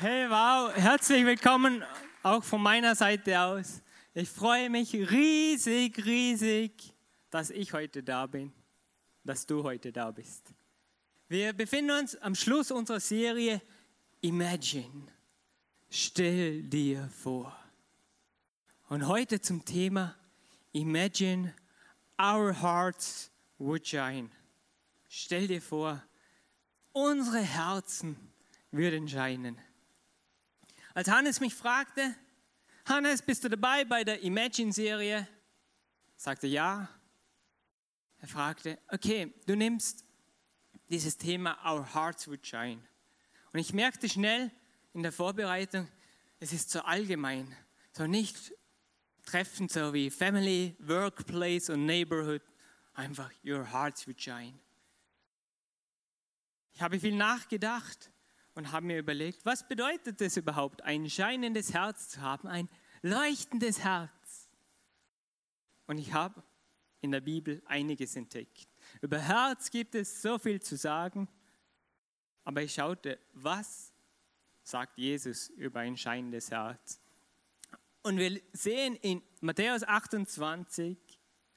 Hey, wow, herzlich willkommen auch von meiner Seite aus. Ich freue mich riesig, riesig, dass ich heute da bin, dass du heute da bist. Wir befinden uns am Schluss unserer Serie Imagine. Stell dir vor. Und heute zum Thema Imagine our hearts would shine. Stell dir vor, unsere Herzen würden scheinen. Als Hannes mich fragte, Hannes, bist du dabei bei der Imagine-Serie? Sagte ja. Er fragte, okay, du nimmst dieses Thema Our Hearts Would Shine. Und ich merkte schnell in der Vorbereitung, es ist so allgemein, so nicht treffend, so wie Family, Workplace und Neighborhood. Einfach Your Hearts Would Shine. Ich habe viel nachgedacht und habe mir überlegt, was bedeutet es überhaupt, ein scheinendes Herz zu haben, ein leuchtendes Herz. Und ich habe in der Bibel einiges entdeckt. Über Herz gibt es so viel zu sagen, aber ich schaute, was sagt Jesus über ein scheinendes Herz. Und wir sehen in Matthäus 28,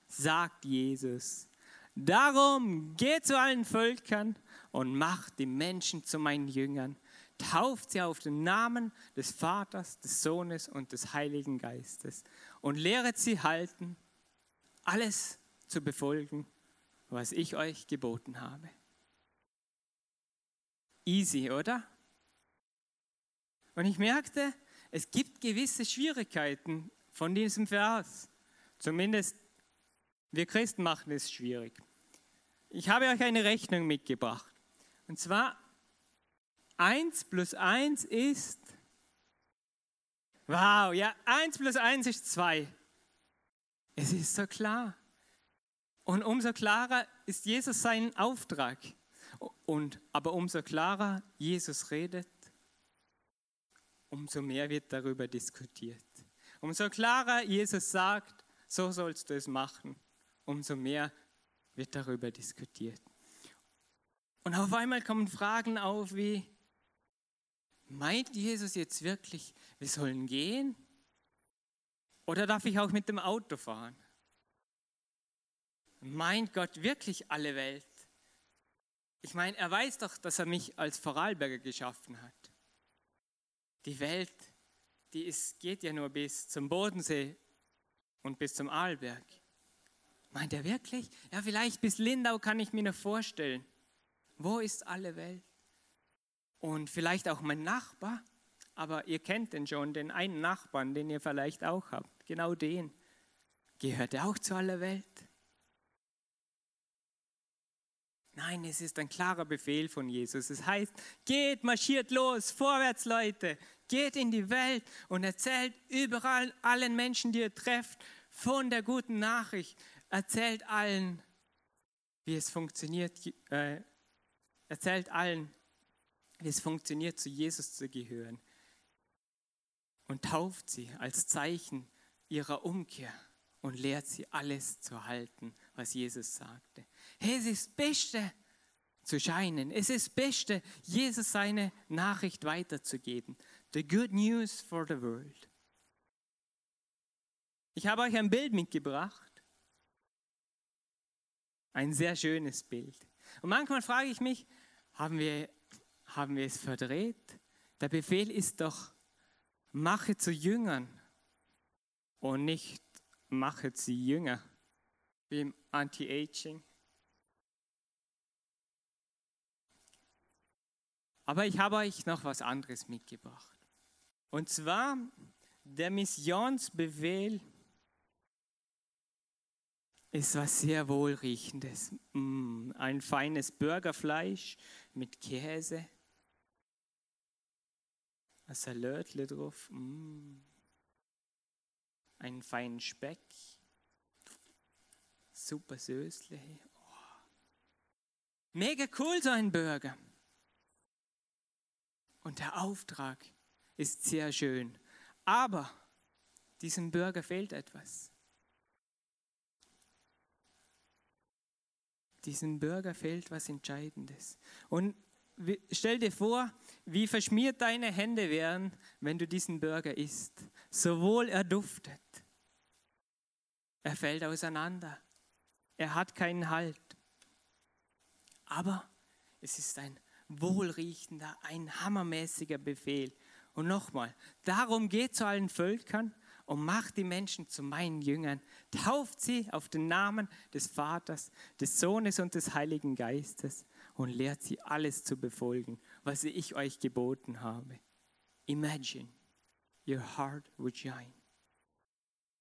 sagt Jesus, darum geht zu allen Völkern und macht die Menschen zu meinen Jüngern. Tauft sie auf den Namen des Vaters, des Sohnes und des Heiligen Geistes und lehret sie halten, alles zu befolgen, was ich euch geboten habe. Easy, oder? Und ich merkte, es gibt gewisse Schwierigkeiten von diesem Vers. Zumindest wir Christen machen es schwierig. Ich habe euch eine Rechnung mitgebracht. Und zwar 1 plus 1 ist, wow, ja, 1 plus 1 ist 2. Es ist so klar. Und umso klarer ist Jesus sein Auftrag. Und, aber umso klarer Jesus redet, umso mehr wird darüber diskutiert. Umso klarer Jesus sagt, so sollst du es machen, umso mehr wird darüber diskutiert. Und auf einmal kommen Fragen auf wie, meint Jesus jetzt wirklich, wir sollen gehen? Oder darf ich auch mit dem Auto fahren? Meint Gott wirklich alle Welt? Ich meine, er weiß doch, dass er mich als Vorarlberger geschaffen hat. Die Welt, die ist, geht ja nur bis zum Bodensee und bis zum Arlberg. Meint er wirklich? Ja, vielleicht bis Lindau kann ich mir noch vorstellen. Wo ist alle Welt? Und vielleicht auch mein Nachbar, aber ihr kennt den schon, den einen Nachbarn, den ihr vielleicht auch habt, genau den. Gehört er auch zu aller Welt? Nein, es ist ein klarer Befehl von Jesus. Es heißt, geht, marschiert los, vorwärts Leute, geht in die Welt und erzählt überall allen Menschen, die ihr trefft, von der guten Nachricht. Erzählt allen, wie es funktioniert, äh, erzählt allen, wie es funktioniert, zu Jesus zu gehören. Und tauft sie als Zeichen ihrer Umkehr und lehrt sie alles zu halten, was Jesus sagte. Hey, es ist das Beste zu scheinen. Es ist das Beste, Jesus seine Nachricht weiterzugeben. The good news for the world. Ich habe euch ein Bild mitgebracht. Ein sehr schönes Bild. Und manchmal frage ich mich, haben wir, haben wir es verdreht? Der Befehl ist doch, mache zu Jüngern und nicht mache sie jünger, wie im Anti-Aging. Aber ich habe euch noch was anderes mitgebracht. Und zwar der Missionsbefehl ist was sehr wohlriechendes. Mm, ein feines Burgerfleisch mit Käse. Ein Salötle drauf. Mm. Einen feinen Speck. Super Sösle. Oh. Mega cool so ein Burger. Und der Auftrag ist sehr schön. Aber diesem Bürger fehlt etwas. Diesem Bürger fehlt was Entscheidendes. Und stell dir vor, wie verschmiert deine Hände wären, wenn du diesen Burger isst. Sowohl er duftet, er fällt auseinander, er hat keinen Halt. Aber es ist ein wohlriechender, ein hammermäßiger Befehl. Und nochmal, darum geht zu allen Völkern und macht die Menschen zu meinen Jüngern, tauft sie auf den Namen des Vaters, des Sohnes und des Heiligen Geistes und lehrt sie alles zu befolgen, was ich euch geboten habe. Imagine, your heart would shine.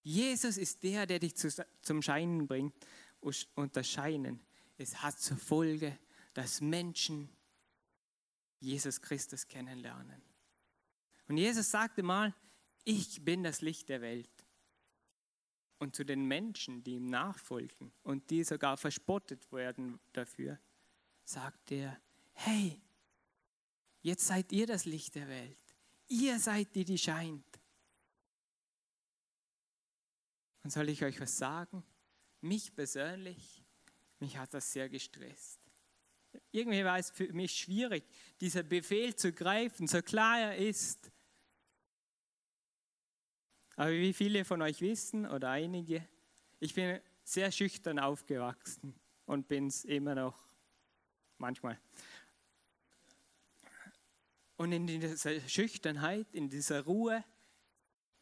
Jesus ist der, der dich zum Scheinen bringt. Und das Scheinen, es hat zur Folge, dass Menschen Jesus Christus kennenlernen. Und Jesus sagte mal, ich bin das Licht der Welt. Und zu den Menschen, die ihm nachfolgen und die sogar verspottet werden dafür, sagt er, hey, jetzt seid ihr das Licht der Welt. Ihr seid die, die scheint. Und soll ich euch was sagen? Mich persönlich, mich hat das sehr gestresst irgendwie war es für mich schwierig, dieser Befehl zu greifen, so klar er ist. Aber wie viele von euch wissen oder einige, ich bin sehr schüchtern aufgewachsen und bin es immer noch manchmal. Und in dieser Schüchternheit, in dieser Ruhe,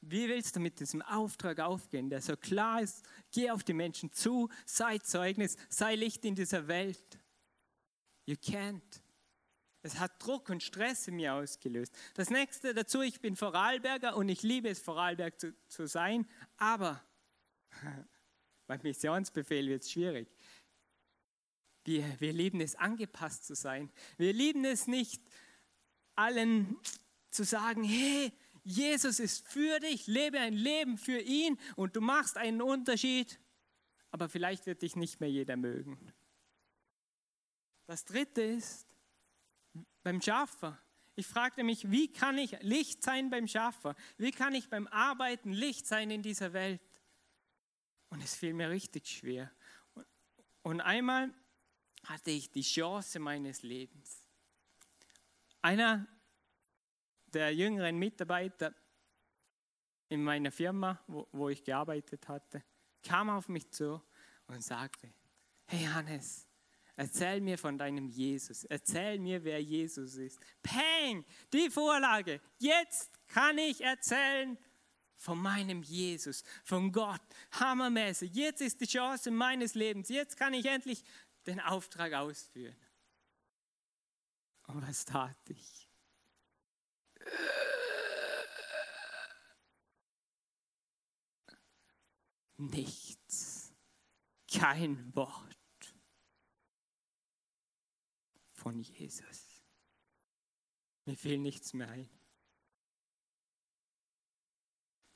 wie willst du mit diesem Auftrag aufgehen, der so klar ist? Geh auf die Menschen zu, sei Zeugnis, sei Licht in dieser Welt. You can't. Es hat Druck und Stress in mir ausgelöst. Das nächste dazu, ich bin Vorarlberger und ich liebe es, Vorarlberg zu, zu sein, aber beim Missionsbefehl wird es schwierig. Wir, wir lieben es, angepasst zu sein. Wir lieben es nicht, allen zu sagen, hey, Jesus ist für dich, lebe ein Leben für ihn und du machst einen Unterschied, aber vielleicht wird dich nicht mehr jeder mögen. Das dritte ist beim Schaffer. Ich fragte mich, wie kann ich Licht sein beim Schaffer? Wie kann ich beim Arbeiten Licht sein in dieser Welt? Und es fiel mir richtig schwer. Und einmal hatte ich die Chance meines Lebens. Einer der jüngeren Mitarbeiter in meiner Firma, wo, wo ich gearbeitet hatte, kam auf mich zu und sagte, hey Hannes, Erzähl mir von deinem Jesus. Erzähl mir, wer Jesus ist. Peng, die Vorlage. Jetzt kann ich erzählen von meinem Jesus, von Gott. Hammermäßig. Jetzt ist die Chance meines Lebens. Jetzt kann ich endlich den Auftrag ausführen. Und was tat ich? Nichts. Kein Wort von Jesus. Mir fiel nichts mehr ein.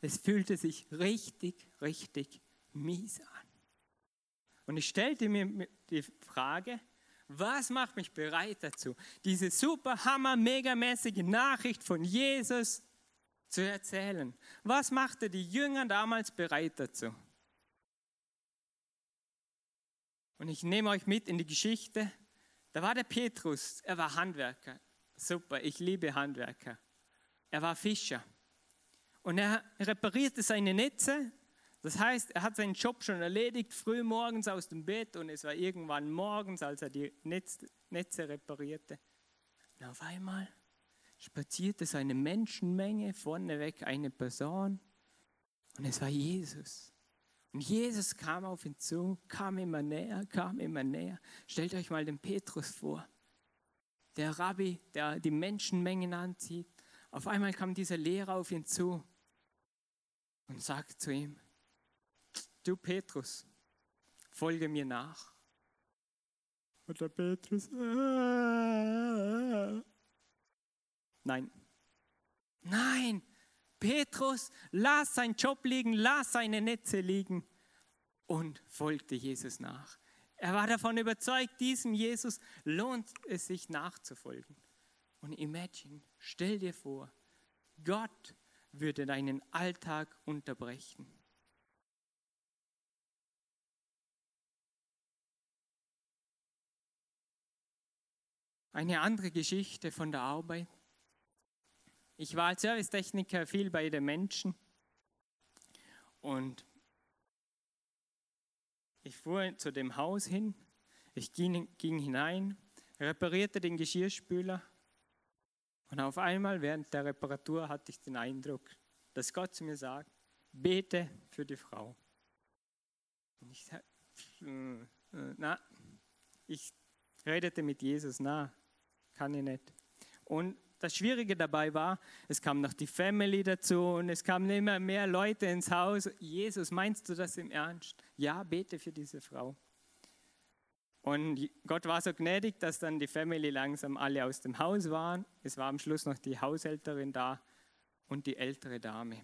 Es fühlte sich richtig, richtig mies an. Und ich stellte mir die Frage, was macht mich bereit dazu, diese super, hammer, megamäßige Nachricht von Jesus zu erzählen? Was machte die Jünger damals bereit dazu? Und ich nehme euch mit in die Geschichte da war der Petrus, er war Handwerker. Super, ich liebe Handwerker. er war Fischer. Und er reparierte seine Netze. Das heißt, er hat seinen Job schon erledigt, früh morgens aus dem Bett und es war irgendwann morgens, als er die Netze reparierte. Und auf einmal spazierte so eine Menschenmenge vorneweg eine Person und es war Jesus. Und Jesus kam auf ihn zu, kam immer näher, kam immer näher. Stellt euch mal den Petrus vor, der Rabbi, der die Menschenmengen anzieht. Auf einmal kam dieser Lehrer auf ihn zu und sagt zu ihm, du Petrus, folge mir nach. Und der Petrus, äh, nein, nein, Petrus, lass seinen Job liegen, lass seine Netze liegen und folgte Jesus nach. Er war davon überzeugt, diesem Jesus lohnt es sich nachzufolgen. Und imagine, stell dir vor, Gott würde deinen Alltag unterbrechen. Eine andere Geschichte von der Arbeit. Ich war als Servicetechniker viel bei den Menschen und ich fuhr zu dem Haus hin, ich ging, ging hinein, reparierte den Geschirrspüler und auf einmal während der Reparatur hatte ich den Eindruck, dass Gott zu mir sagt, bete für die Frau. Und ich äh, na, ich redete mit Jesus, na, kann ich nicht. Und das Schwierige dabei war, es kam noch die Family dazu und es kamen immer mehr Leute ins Haus. Jesus, meinst du das im Ernst? Ja, bete für diese Frau. Und Gott war so gnädig, dass dann die Family langsam alle aus dem Haus waren. Es war am Schluss noch die Haushälterin da und die ältere Dame,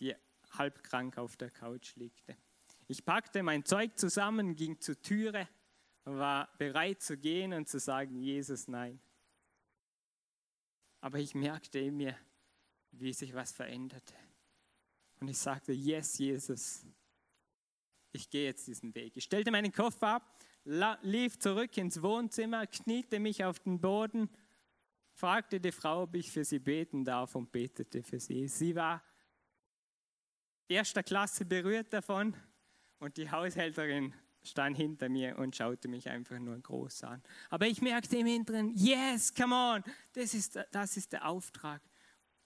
die halb krank auf der Couch liegte. Ich packte mein Zeug zusammen, ging zur Türe war bereit zu gehen und zu sagen, Jesus, nein. Aber ich merkte in mir, wie sich was veränderte. Und ich sagte, yes, Jesus, ich gehe jetzt diesen Weg. Ich stellte meinen Koffer ab, lief zurück ins Wohnzimmer, kniete mich auf den Boden, fragte die Frau, ob ich für sie beten darf und betete für sie. Sie war erster Klasse berührt davon und die Haushälterin stand hinter mir und schaute mich einfach nur groß an. Aber ich merkte im Inneren, yes, come on, das ist, das ist der Auftrag.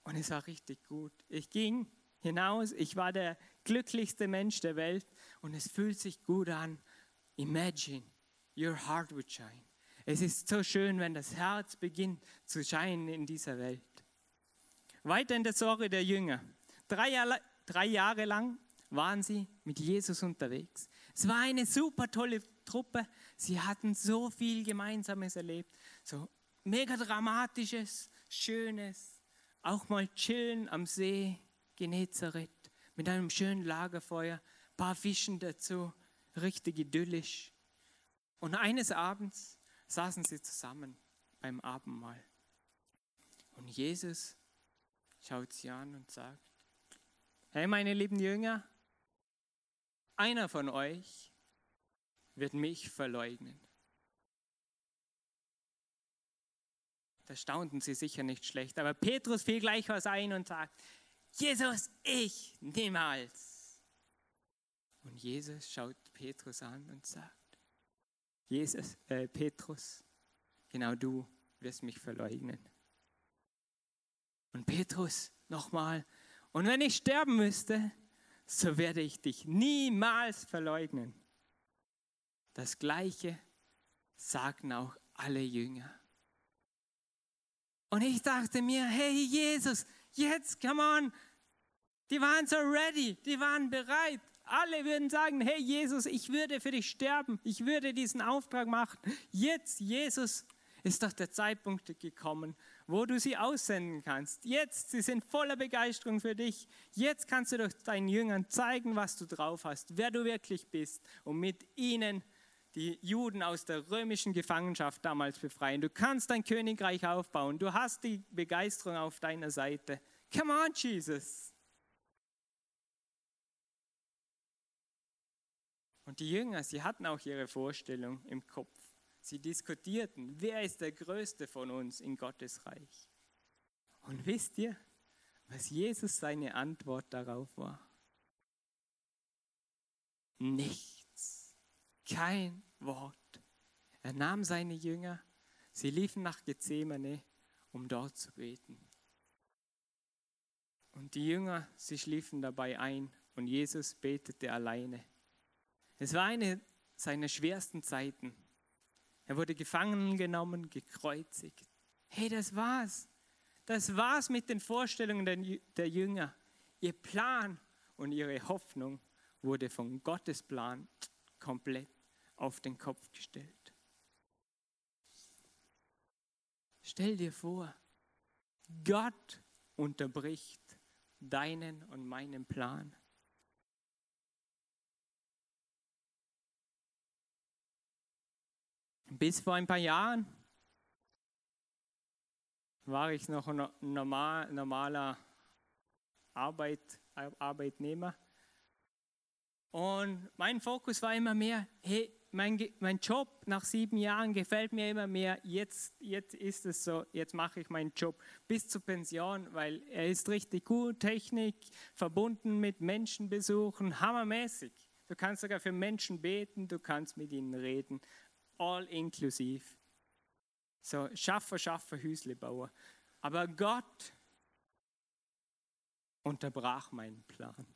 Und es war richtig gut. Ich ging hinaus, ich war der glücklichste Mensch der Welt und es fühlt sich gut an. Imagine, your heart would shine. Es ist so schön, wenn das Herz beginnt zu scheinen in dieser Welt. Weiter in der Sorge der Jünger. Drei, drei Jahre lang waren sie mit Jesus unterwegs. Es war eine super tolle Truppe. Sie hatten so viel Gemeinsames erlebt. So mega dramatisches, schönes. Auch mal chillen am See Genezareth mit einem schönen Lagerfeuer, paar Fischen dazu, richtig idyllisch. Und eines Abends saßen sie zusammen beim Abendmahl. Und Jesus schaut sie an und sagt, hey meine lieben Jünger, einer von euch wird mich verleugnen. Da staunten sie sicher nicht schlecht, aber Petrus fiel gleich was ein und sagt, Jesus, ich niemals. Und Jesus schaut Petrus an und sagt, Jesus, äh, Petrus, genau du wirst mich verleugnen. Und Petrus nochmal, und wenn ich sterben müsste, so werde ich dich niemals verleugnen. Das gleiche sagten auch alle Jünger. Und ich dachte mir, hey Jesus, jetzt, come on. Die waren so ready, die waren bereit. Alle würden sagen, hey Jesus, ich würde für dich sterben, ich würde diesen Auftrag machen. Jetzt, Jesus, ist doch der Zeitpunkt gekommen, wo du sie aussenden kannst. Jetzt, sie sind voller Begeisterung für dich. Jetzt kannst du doch deinen Jüngern zeigen, was du drauf hast, wer du wirklich bist und mit ihnen die Juden aus der römischen Gefangenschaft damals befreien. Du kannst dein Königreich aufbauen. Du hast die Begeisterung auf deiner Seite. Come on, Jesus. Und die Jünger, sie hatten auch ihre Vorstellung im Kopf. Sie diskutierten, wer ist der Größte von uns in Gottes Reich. Und wisst ihr, was Jesus seine Antwort darauf war? Nichts. Kein Wort. Er nahm seine Jünger, sie liefen nach Gethsemane, um dort zu beten. Und die Jünger, sie schliefen dabei ein und Jesus betete alleine. Es war eine seiner schwersten Zeiten. Er wurde gefangen genommen, gekreuzigt. Hey, das war's. Das war's mit den Vorstellungen der, Jünger. Ihr Plan und ihre Hoffnung wurde von Gottes Plan komplett auf den Kopf gestellt. Stell dir vor, Gott unterbricht deinen und meinen Plan. Bis vor ein paar Jahren war ich noch ein normal, normaler Arbeit, Arbeitnehmer. Und mein Fokus war immer mehr, hey, mein, mein Job nach sieben Jahren gefällt mir immer mehr. Jetzt, jetzt ist es so, jetzt mache ich meinen Job bis zur Pension, weil er ist richtig gut, Technik, verbunden mit Menschenbesuchen, hammermäßig. Du kannst sogar für Menschen beten, du kannst mit ihnen reden, all inklusiv. So, Schaffer, Schaffer, Hüslebauer. Aber Gott unterbrach meinen Plan.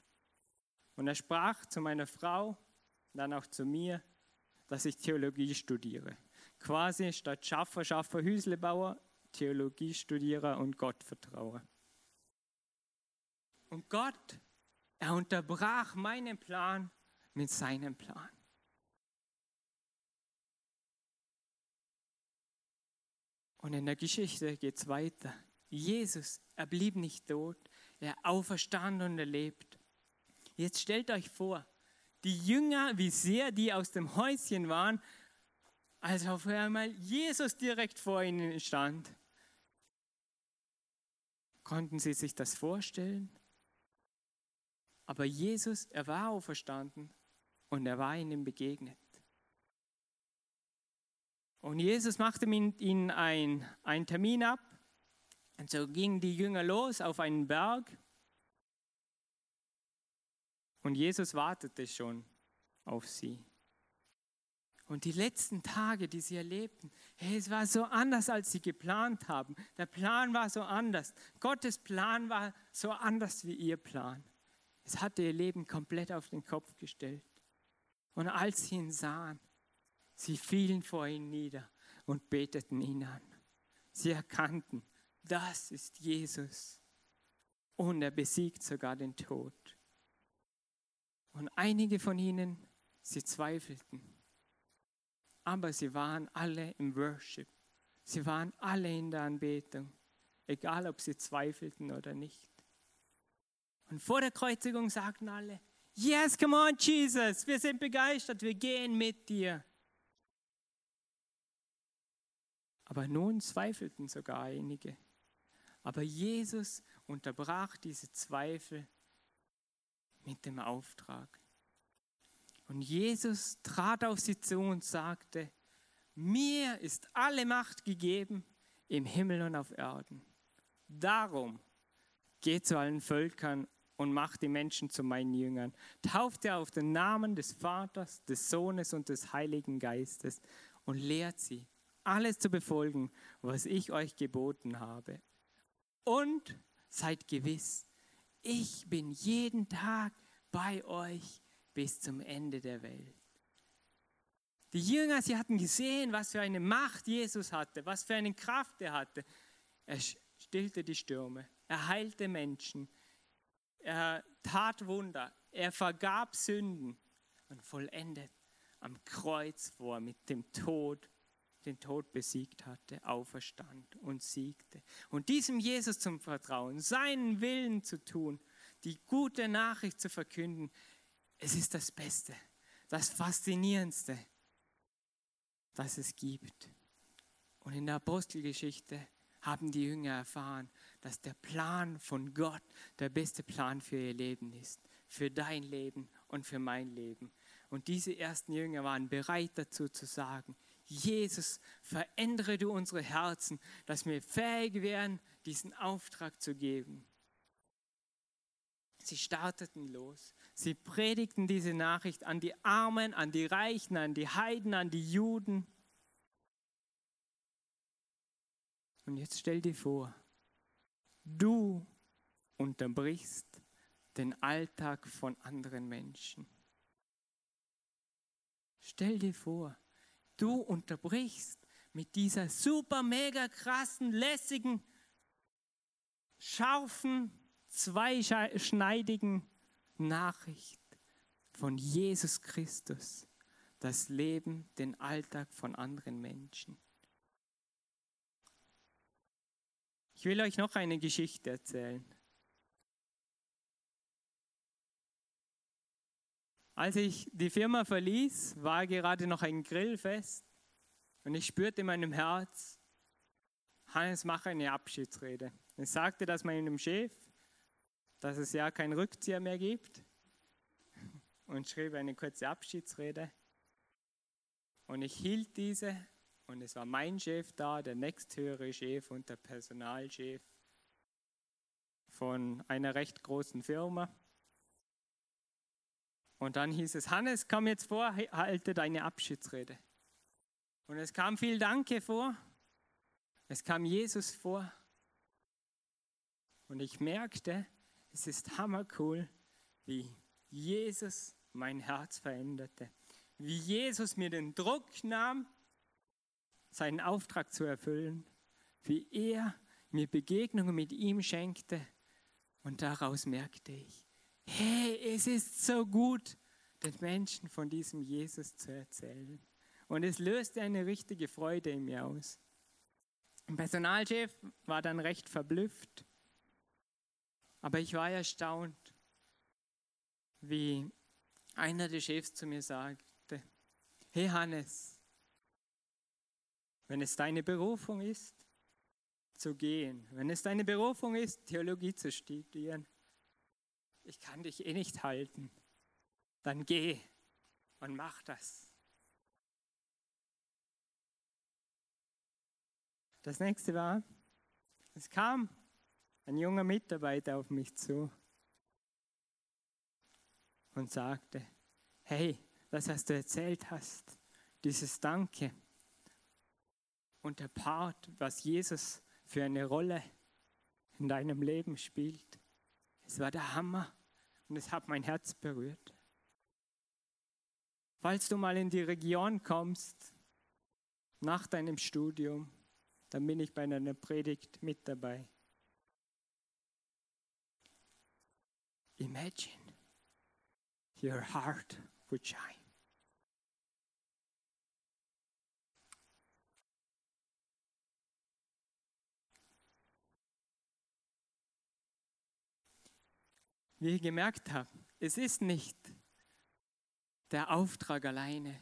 Und er sprach zu meiner Frau, dann auch zu mir, dass ich Theologie studiere. Quasi statt Schaffer, Schaffer, Hüslebauer, Theologie studiere und Gott vertraue. Und Gott, er unterbrach meinen Plan mit seinem Plan. Und in der Geschichte geht es weiter. Jesus, er blieb nicht tot, er auferstand und er lebt. Jetzt stellt euch vor, die Jünger, wie sehr die aus dem Häuschen waren, als auf einmal Jesus direkt vor ihnen stand. Konnten sie sich das vorstellen? Aber Jesus, er war auferstanden und er war ihnen begegnet. Und Jesus machte mit ihnen einen Termin ab. Und so gingen die Jünger los auf einen Berg. Und Jesus wartete schon auf sie. Und die letzten Tage, die sie erlebten, hey, es war so anders, als sie geplant haben. Der Plan war so anders. Gottes Plan war so anders wie ihr Plan. Es hatte ihr Leben komplett auf den Kopf gestellt. Und als sie ihn sahen, Sie fielen vor ihm nieder und beteten ihn an. Sie erkannten, das ist Jesus. Und er besiegt sogar den Tod. Und einige von ihnen, sie zweifelten. Aber sie waren alle im Worship. Sie waren alle in der Anbetung. Egal, ob sie zweifelten oder nicht. Und vor der Kreuzigung sagten alle, Yes, come on, Jesus, wir sind begeistert, wir gehen mit dir. Aber nun zweifelten sogar einige. Aber Jesus unterbrach diese Zweifel mit dem Auftrag. Und Jesus trat auf sie zu und sagte, mir ist alle Macht gegeben im Himmel und auf Erden. Darum geht zu allen Völkern und macht die Menschen zu meinen Jüngern. Tauft ihr auf den Namen des Vaters, des Sohnes und des Heiligen Geistes und lehrt sie, alles zu befolgen, was ich euch geboten habe. Und seid gewiss, ich bin jeden Tag bei euch bis zum Ende der Welt. Die Jünger, sie hatten gesehen, was für eine Macht Jesus hatte, was für eine Kraft er hatte. Er stillte die Stürme, er heilte Menschen, er tat Wunder, er vergab Sünden und vollendet am Kreuz vor mit dem Tod den Tod besiegt hatte, auferstand und siegte. Und diesem Jesus zum Vertrauen, seinen Willen zu tun, die gute Nachricht zu verkünden, es ist das Beste, das Faszinierendste, das es gibt. Und in der Apostelgeschichte haben die Jünger erfahren, dass der Plan von Gott der beste Plan für ihr Leben ist, für dein Leben und für mein Leben. Und diese ersten Jünger waren bereit dazu zu sagen, Jesus, verändere du unsere Herzen, dass wir fähig wären, diesen Auftrag zu geben. Sie starteten los. Sie predigten diese Nachricht an die Armen, an die Reichen, an die Heiden, an die Juden. Und jetzt stell dir vor, du unterbrichst den Alltag von anderen Menschen. Stell dir vor, du unterbrichst mit dieser super, mega krassen, lässigen, scharfen, zweischneidigen Nachricht von Jesus Christus, das Leben, den Alltag von anderen Menschen. Ich will euch noch eine Geschichte erzählen. Als ich die Firma verließ, war gerade noch ein Grillfest und ich spürte in meinem Herz, Hannes, mache eine Abschiedsrede. Ich sagte das meinem Chef, dass es ja keinen Rückzieher mehr gibt und schrieb eine kurze Abschiedsrede. Und ich hielt diese und es war mein Chef da, der nächsthöhere Chef und der Personalchef von einer recht großen Firma. Und dann hieß es, Hannes, komm jetzt vor, halte deine Abschiedsrede. Und es kam viel Danke vor, es kam Jesus vor. Und ich merkte, es ist hammercool, wie Jesus mein Herz veränderte. Wie Jesus mir den Druck nahm, seinen Auftrag zu erfüllen. Wie er mir Begegnungen mit ihm schenkte. Und daraus merkte ich, hey, es ist so gut, den Menschen von diesem Jesus zu erzählen. Und es löste eine richtige Freude in mir aus. Der Personalchef war dann recht verblüfft, aber ich war erstaunt, wie einer der Chefs zu mir sagte, hey Hannes, wenn es deine Berufung ist, zu gehen, wenn es deine Berufung ist, Theologie zu studieren, ich kann dich eh nicht halten, dann geh und mach das. Das nächste war, es kam ein junger Mitarbeiter auf mich zu und sagte, hey, das, was du erzählt hast, dieses Danke und der Part, was Jesus für eine Rolle in deinem Leben spielt, es war der Hammer und es hat mein Herz berührt. Falls du mal in die Region kommst, nach deinem Studium, dann bin ich bei einer Predigt mit dabei. Imagine your heart would shine. Wie ich gemerkt habe, es ist nicht der Auftrag alleine,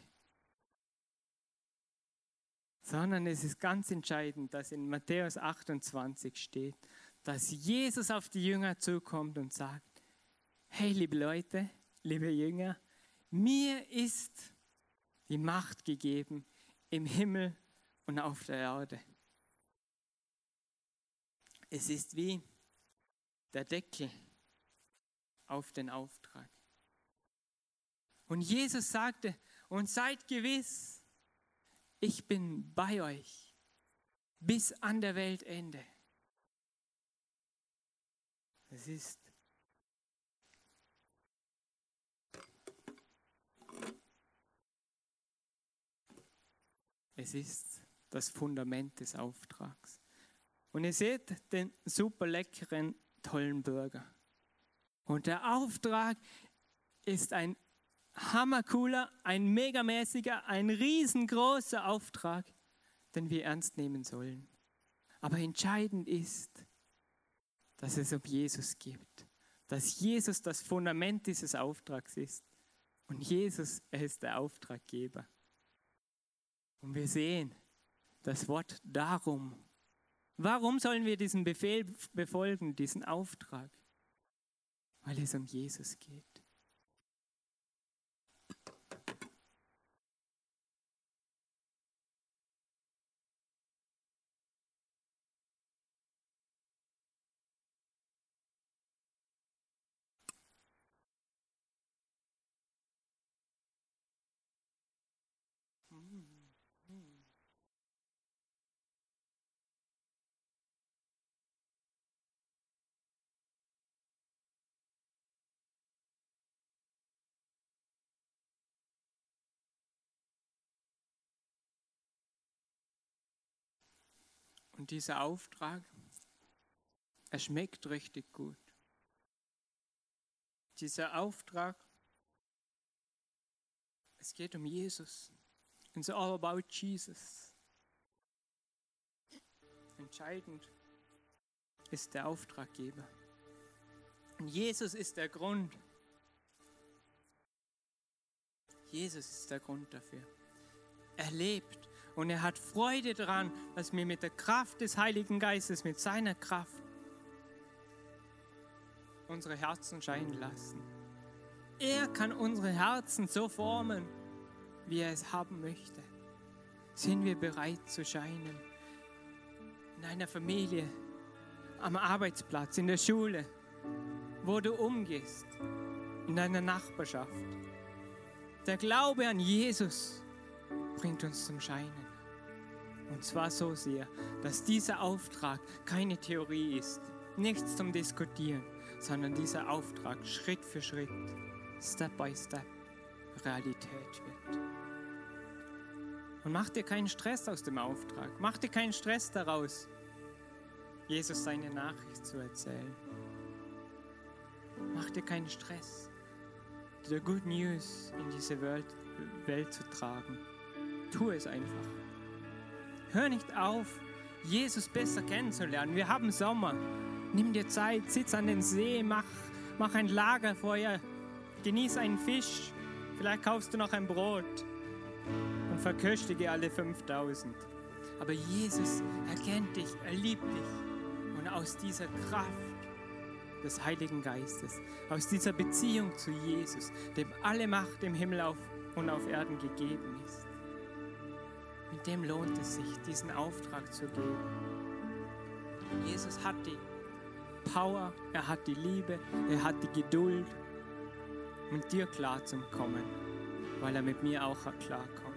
sondern es ist ganz entscheidend, dass in Matthäus 28 steht, dass Jesus auf die Jünger zukommt und sagt, hey liebe Leute, liebe Jünger, mir ist die Macht gegeben im Himmel und auf der Erde. Es ist wie der Deckel auf den Auftrag. Und Jesus sagte, und seid gewiss, ich bin bei euch bis an der Weltende. Es ist Es ist das Fundament des Auftrags. Und ihr seht den super leckeren, tollen Burger. Und der Auftrag ist ein hammercooler, ein megamäßiger, ein riesengroßer Auftrag, den wir ernst nehmen sollen. Aber entscheidend ist, dass es um Jesus gibt, dass Jesus das Fundament dieses Auftrags ist. Und Jesus, er ist der Auftraggeber. Und wir sehen das Wort darum. Warum sollen wir diesen Befehl befolgen, diesen Auftrag? Weil es um Jesus geht. Und dieser Auftrag, er schmeckt richtig gut. Dieser Auftrag, es geht um Jesus. It's all about Jesus. Entscheidend ist der Auftraggeber. Und Jesus ist der Grund. Jesus ist der Grund dafür. Er lebt und er hat Freude daran, dass wir mit der Kraft des Heiligen Geistes, mit seiner Kraft, unsere Herzen scheinen lassen. Er kann unsere Herzen so formen, wie er es haben möchte. Sind wir bereit zu scheinen? In einer Familie, am Arbeitsplatz, in der Schule, wo du umgehst, in deiner Nachbarschaft. Der Glaube an Jesus bringt uns zum Scheinen. Und zwar so sehr, dass dieser Auftrag keine Theorie ist, nichts zum Diskutieren, sondern dieser Auftrag Schritt für Schritt, Step by Step Realität wird. Und mach dir keinen Stress aus dem Auftrag, mach dir keinen Stress daraus, Jesus seine Nachricht zu erzählen. Mach dir keinen Stress, the good news in diese Welt, Welt zu tragen. Tu es einfach. Hör nicht auf, Jesus besser kennenzulernen. Wir haben Sommer. Nimm dir Zeit, sitz an den See, mach, mach ein Lagerfeuer, genieß einen Fisch, vielleicht kaufst du noch ein Brot und verköstige alle 5000. Aber Jesus erkennt dich, er liebt dich. Und aus dieser Kraft des Heiligen Geistes, aus dieser Beziehung zu Jesus, dem alle Macht im Himmel auf und auf Erden gegeben ist, mit dem lohnt es sich, diesen Auftrag zu geben. Jesus hat die Power, er hat die Liebe, er hat die Geduld, mit dir klar zu kommen, weil er mit mir auch klarkommt.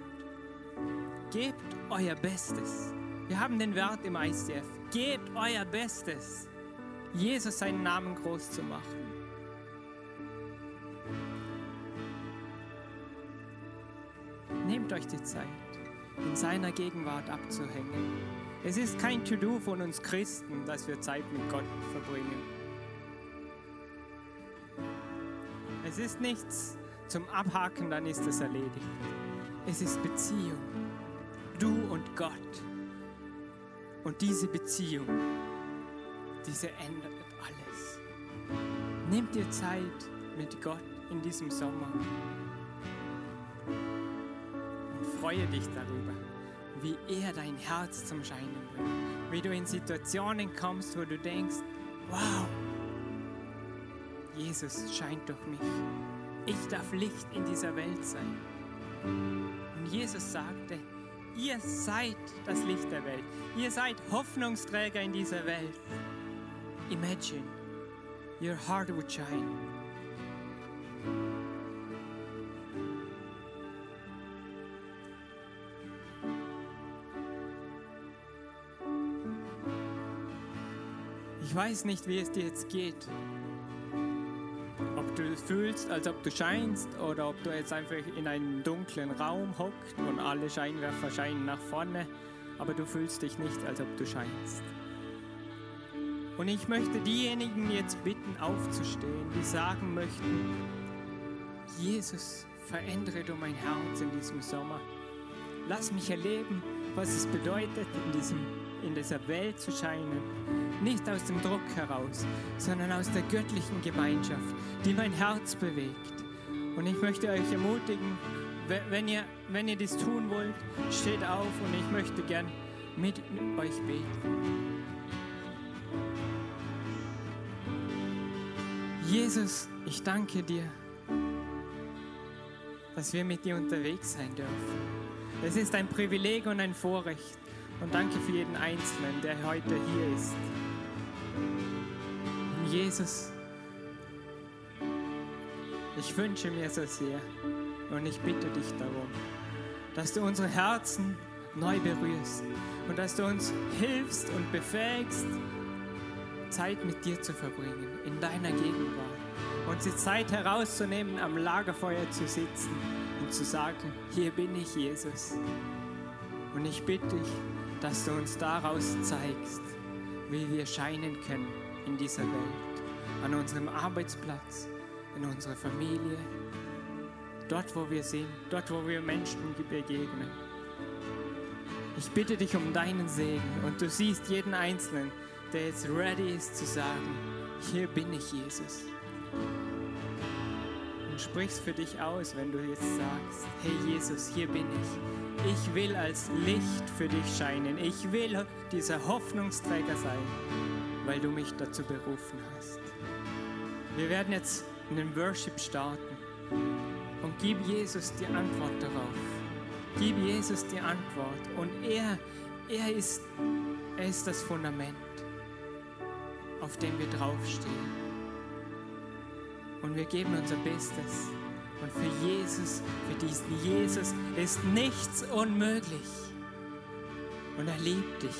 Gebt euer Bestes. Wir haben den Wert im ICF. Gebt euer Bestes, Jesus seinen Namen groß zu machen. Nehmt euch die Zeit, in seiner Gegenwart abzuhängen. Es ist kein To-Do von uns Christen, dass wir Zeit mit Gott verbringen. Es ist nichts zum Abhaken, dann ist es erledigt. Es ist Beziehung. Du und Gott. Und diese Beziehung, diese ändert alles. Nimm dir Zeit mit Gott in diesem Sommer freue dich darüber, wie er dein Herz zum Scheinen bringt. Wie du in Situationen kommst, wo du denkst, wow, Jesus scheint durch mich. Ich darf Licht in dieser Welt sein. Und Jesus sagte, ihr seid das Licht der Welt. Ihr seid Hoffnungsträger in dieser Welt. Imagine, your heart would shine. Ich weiß nicht, wie es dir jetzt geht. Ob du fühlst, als ob du scheinst, oder ob du jetzt einfach in einem dunklen Raum hockst und alle Scheinwerfer scheinen nach vorne, aber du fühlst dich nicht, als ob du scheinst. Und ich möchte diejenigen jetzt bitten, aufzustehen, die sagen möchten, Jesus, verändere du mein Herz in diesem Sommer. Lass mich erleben, was es bedeutet, in, diesem, in dieser Welt zu scheinen. Nicht aus dem Druck heraus, sondern aus der göttlichen Gemeinschaft, die mein Herz bewegt. Und ich möchte euch ermutigen, wenn ihr, wenn ihr das tun wollt, steht auf und ich möchte gern mit euch beten. Jesus, ich danke dir, dass wir mit dir unterwegs sein dürfen. Es ist ein Privileg und ein Vorrecht. Und danke für jeden Einzelnen, der heute hier ist. Und Jesus, ich wünsche mir so sehr und ich bitte dich darum, dass du unsere Herzen neu berührst und dass du uns hilfst und befähigst, Zeit mit dir zu verbringen, in deiner Gegenwart. Und die Zeit herauszunehmen, am Lagerfeuer zu sitzen und zu sagen, hier bin ich, Jesus. Und ich bitte dich, dass du uns daraus zeigst, wie wir scheinen können in dieser Welt, an unserem Arbeitsplatz, in unserer Familie, dort wo wir sind, dort wo wir Menschen begegnen. Ich bitte dich um deinen Segen und du siehst jeden Einzelnen, der jetzt ready ist zu sagen, hier bin ich Jesus. Und sprichst für dich aus, wenn du jetzt sagst, hey Jesus, hier bin ich. Ich will als Licht für dich scheinen. Ich will dieser Hoffnungsträger sein, weil du mich dazu berufen hast. Wir werden jetzt einen Worship starten und gib Jesus die Antwort darauf. Gib Jesus die Antwort und er, er ist, er ist das Fundament, auf dem wir draufstehen. Und wir geben unser Bestes. Und für Jesus, für diesen Jesus ist nichts unmöglich. Und er liebt dich.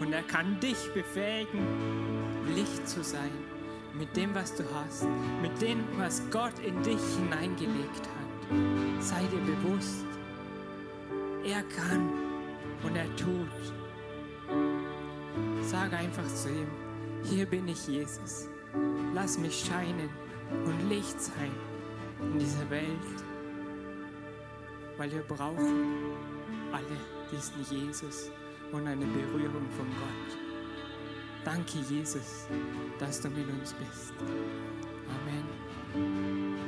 Und er kann dich befähigen, Licht zu sein. Mit dem, was du hast. Mit dem, was Gott in dich hineingelegt hat. Sei dir bewusst. Er kann und er tut. Sag einfach zu ihm, hier bin ich Jesus. Lass mich scheinen und Licht sein in dieser Welt, weil wir brauchen alle diesen Jesus und eine Berührung von Gott. Danke, Jesus, dass du mit uns bist. Amen.